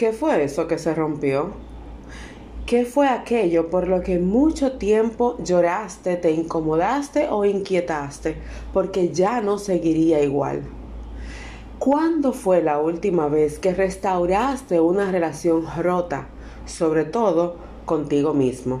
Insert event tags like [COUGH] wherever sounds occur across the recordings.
¿Qué fue eso que se rompió? ¿Qué fue aquello por lo que mucho tiempo lloraste, te incomodaste o inquietaste porque ya no seguiría igual? ¿Cuándo fue la última vez que restauraste una relación rota, sobre todo contigo mismo?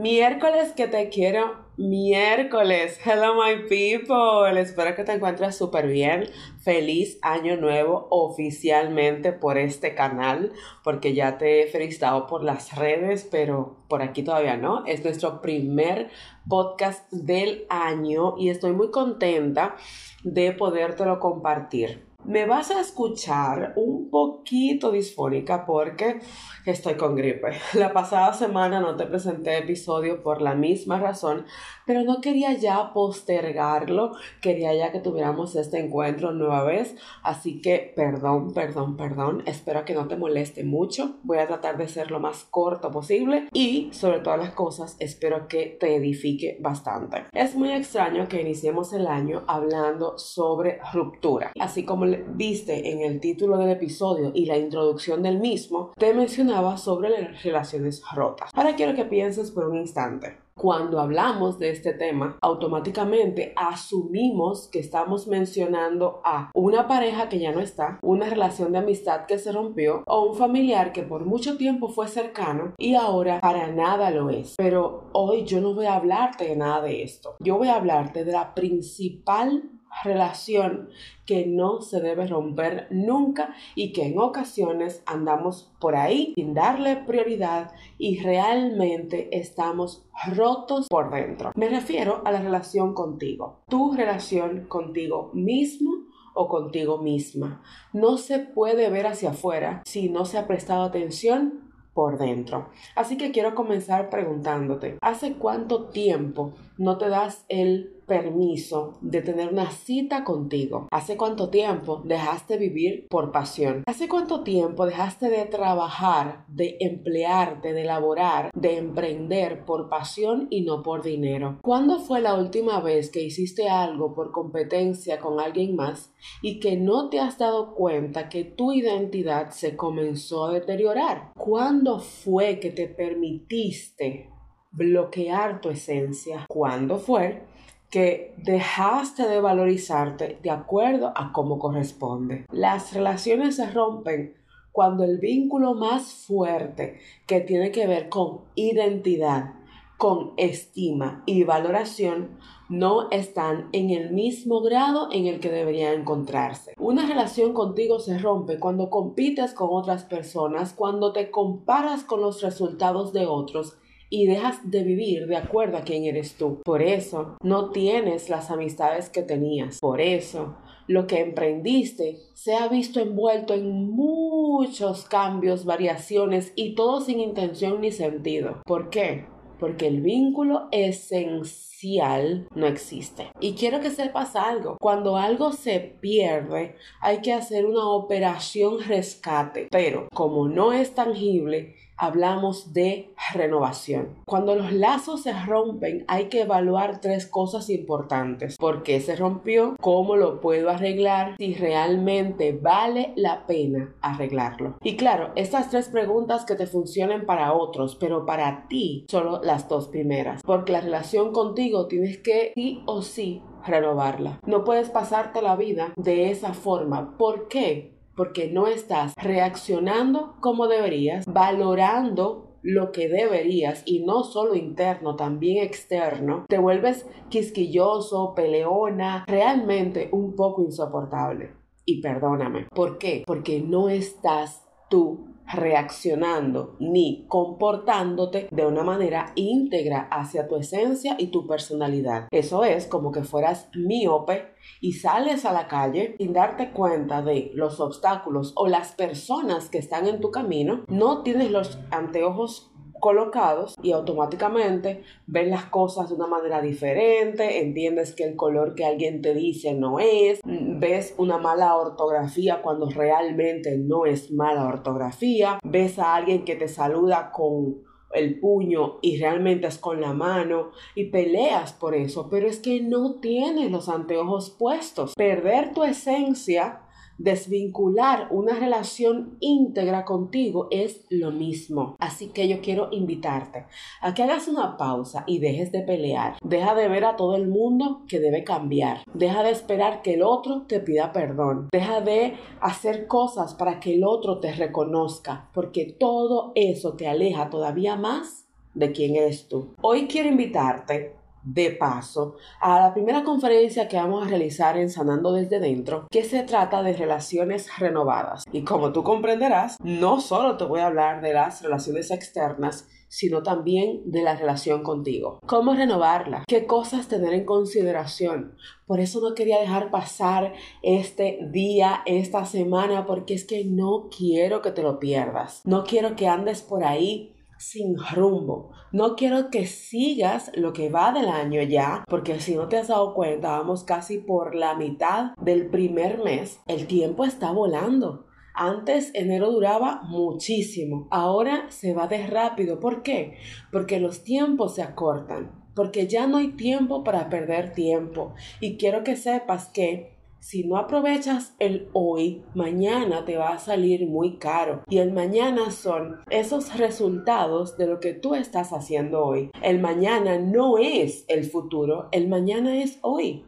Miércoles que te quiero miércoles. Hello my people. Espero que te encuentres súper bien. Feliz año nuevo oficialmente por este canal, porque ya te he felicitado por las redes, pero por aquí todavía no. Es nuestro primer podcast del año y estoy muy contenta de podértelo compartir. Me vas a escuchar un poquito disfónica porque estoy con gripe. [LAUGHS] La pasada semana no te presenté episodio por la misma razón, pero no quería ya postergarlo, quería ya que tuviéramos este encuentro nueva vez, así que perdón, perdón, perdón, espero que no te moleste mucho, voy a tratar de ser lo más corto posible y sobre todas las cosas espero que te edifique bastante. Es muy extraño que iniciemos el año hablando sobre ruptura, así como viste en el título del episodio y la introducción del mismo, te mencionaba sobre las relaciones rotas. Ahora quiero que pienses por un instante cuando hablamos de este tema, automáticamente asumimos que estamos mencionando a una pareja que ya no está, una relación de amistad que se rompió o un familiar que por mucho tiempo fue cercano y ahora para nada lo es. Pero hoy yo no voy a hablarte de nada de esto. Yo voy a hablarte de la principal relación que no se debe romper nunca y que en ocasiones andamos por ahí sin darle prioridad y realmente estamos rotos por dentro. Me refiero a la relación contigo, tu relación contigo mismo o contigo misma. No se puede ver hacia afuera si no se ha prestado atención por dentro. Así que quiero comenzar preguntándote, ¿hace cuánto tiempo no te das el permiso de tener una cita contigo? ¿Hace cuánto tiempo dejaste vivir por pasión? ¿Hace cuánto tiempo dejaste de trabajar, de emplearte, de laborar, de emprender por pasión y no por dinero? ¿Cuándo fue la última vez que hiciste algo por competencia con alguien más y que no te has dado cuenta que tu identidad se comenzó a deteriorar? ¿Cuándo fue que te permitiste bloquear tu esencia? ¿Cuándo fue que dejaste de valorizarte de acuerdo a cómo corresponde. Las relaciones se rompen cuando el vínculo más fuerte que tiene que ver con identidad, con estima y valoración no están en el mismo grado en el que deberían encontrarse. Una relación contigo se rompe cuando compites con otras personas, cuando te comparas con los resultados de otros y dejas de vivir de acuerdo a quién eres tú. Por eso no tienes las amistades que tenías. Por eso lo que emprendiste se ha visto envuelto en muchos cambios, variaciones y todo sin intención ni sentido. ¿Por qué? Porque el vínculo esencial no existe. Y quiero que sepas algo. Cuando algo se pierde, hay que hacer una operación rescate. Pero como no es tangible, hablamos de renovación. Cuando los lazos se rompen hay que evaluar tres cosas importantes. ¿Por qué se rompió? ¿Cómo lo puedo arreglar? Si realmente vale la pena arreglarlo. Y claro, estas tres preguntas que te funcionen para otros, pero para ti solo las dos primeras. Porque la relación contigo tienes que sí o sí renovarla. No puedes pasarte la vida de esa forma. ¿Por qué? Porque no estás reaccionando como deberías, valorando lo que deberías y no solo interno, también externo, te vuelves quisquilloso, peleona, realmente un poco insoportable. Y perdóname, ¿por qué? Porque no estás tú reaccionando ni comportándote de una manera íntegra hacia tu esencia y tu personalidad. Eso es como que fueras miope y sales a la calle sin darte cuenta de los obstáculos o las personas que están en tu camino, no tienes los anteojos colocados y automáticamente ves las cosas de una manera diferente, entiendes que el color que alguien te dice no es, ves una mala ortografía cuando realmente no es mala ortografía, ves a alguien que te saluda con el puño y realmente es con la mano y peleas por eso, pero es que no tienes los anteojos puestos. Perder tu esencia Desvincular una relación íntegra contigo es lo mismo. Así que yo quiero invitarte a que hagas una pausa y dejes de pelear. Deja de ver a todo el mundo que debe cambiar. Deja de esperar que el otro te pida perdón. Deja de hacer cosas para que el otro te reconozca, porque todo eso te aleja todavía más de quién eres tú. Hoy quiero invitarte de paso a la primera conferencia que vamos a realizar en Sanando desde dentro, que se trata de relaciones renovadas. Y como tú comprenderás, no solo te voy a hablar de las relaciones externas, sino también de la relación contigo. ¿Cómo renovarla? ¿Qué cosas tener en consideración? Por eso no quería dejar pasar este día, esta semana, porque es que no quiero que te lo pierdas. No quiero que andes por ahí sin rumbo. No quiero que sigas lo que va del año ya, porque si no te has dado cuenta, vamos casi por la mitad del primer mes. El tiempo está volando. Antes enero duraba muchísimo, ahora se va de rápido. ¿Por qué? Porque los tiempos se acortan, porque ya no hay tiempo para perder tiempo. Y quiero que sepas que si no aprovechas el hoy, mañana te va a salir muy caro. Y el mañana son esos resultados de lo que tú estás haciendo hoy. El mañana no es el futuro, el mañana es hoy.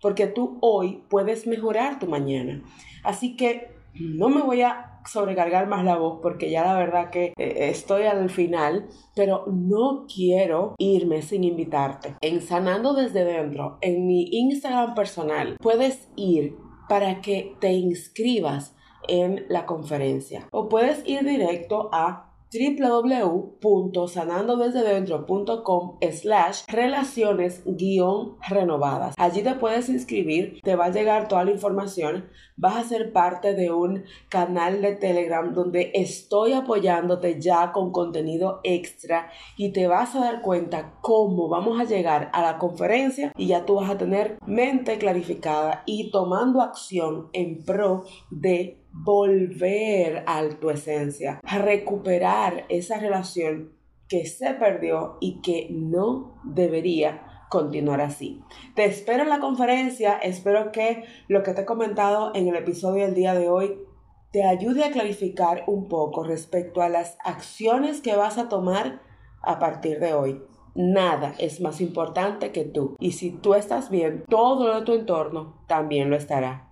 Porque tú hoy puedes mejorar tu mañana. Así que no me voy a sobrecargar más la voz porque ya la verdad que eh, estoy al final, pero no quiero irme sin invitarte. En Sanando desde dentro, en mi Instagram personal, puedes ir para que te inscribas en la conferencia o puedes ir directo a www.sanandodesdedentro.com slash relaciones guion renovadas. Allí te puedes inscribir, te va a llegar toda la información, vas a ser parte de un canal de Telegram donde estoy apoyándote ya con contenido extra y te vas a dar cuenta cómo vamos a llegar a la conferencia y ya tú vas a tener mente clarificada y tomando acción en pro de volver a tu esencia, a recuperar esa relación que se perdió y que no debería continuar así. Te espero en la conferencia, espero que lo que te he comentado en el episodio del día de hoy te ayude a clarificar un poco respecto a las acciones que vas a tomar a partir de hoy. Nada es más importante que tú. Y si tú estás bien, todo lo de tu entorno también lo estará.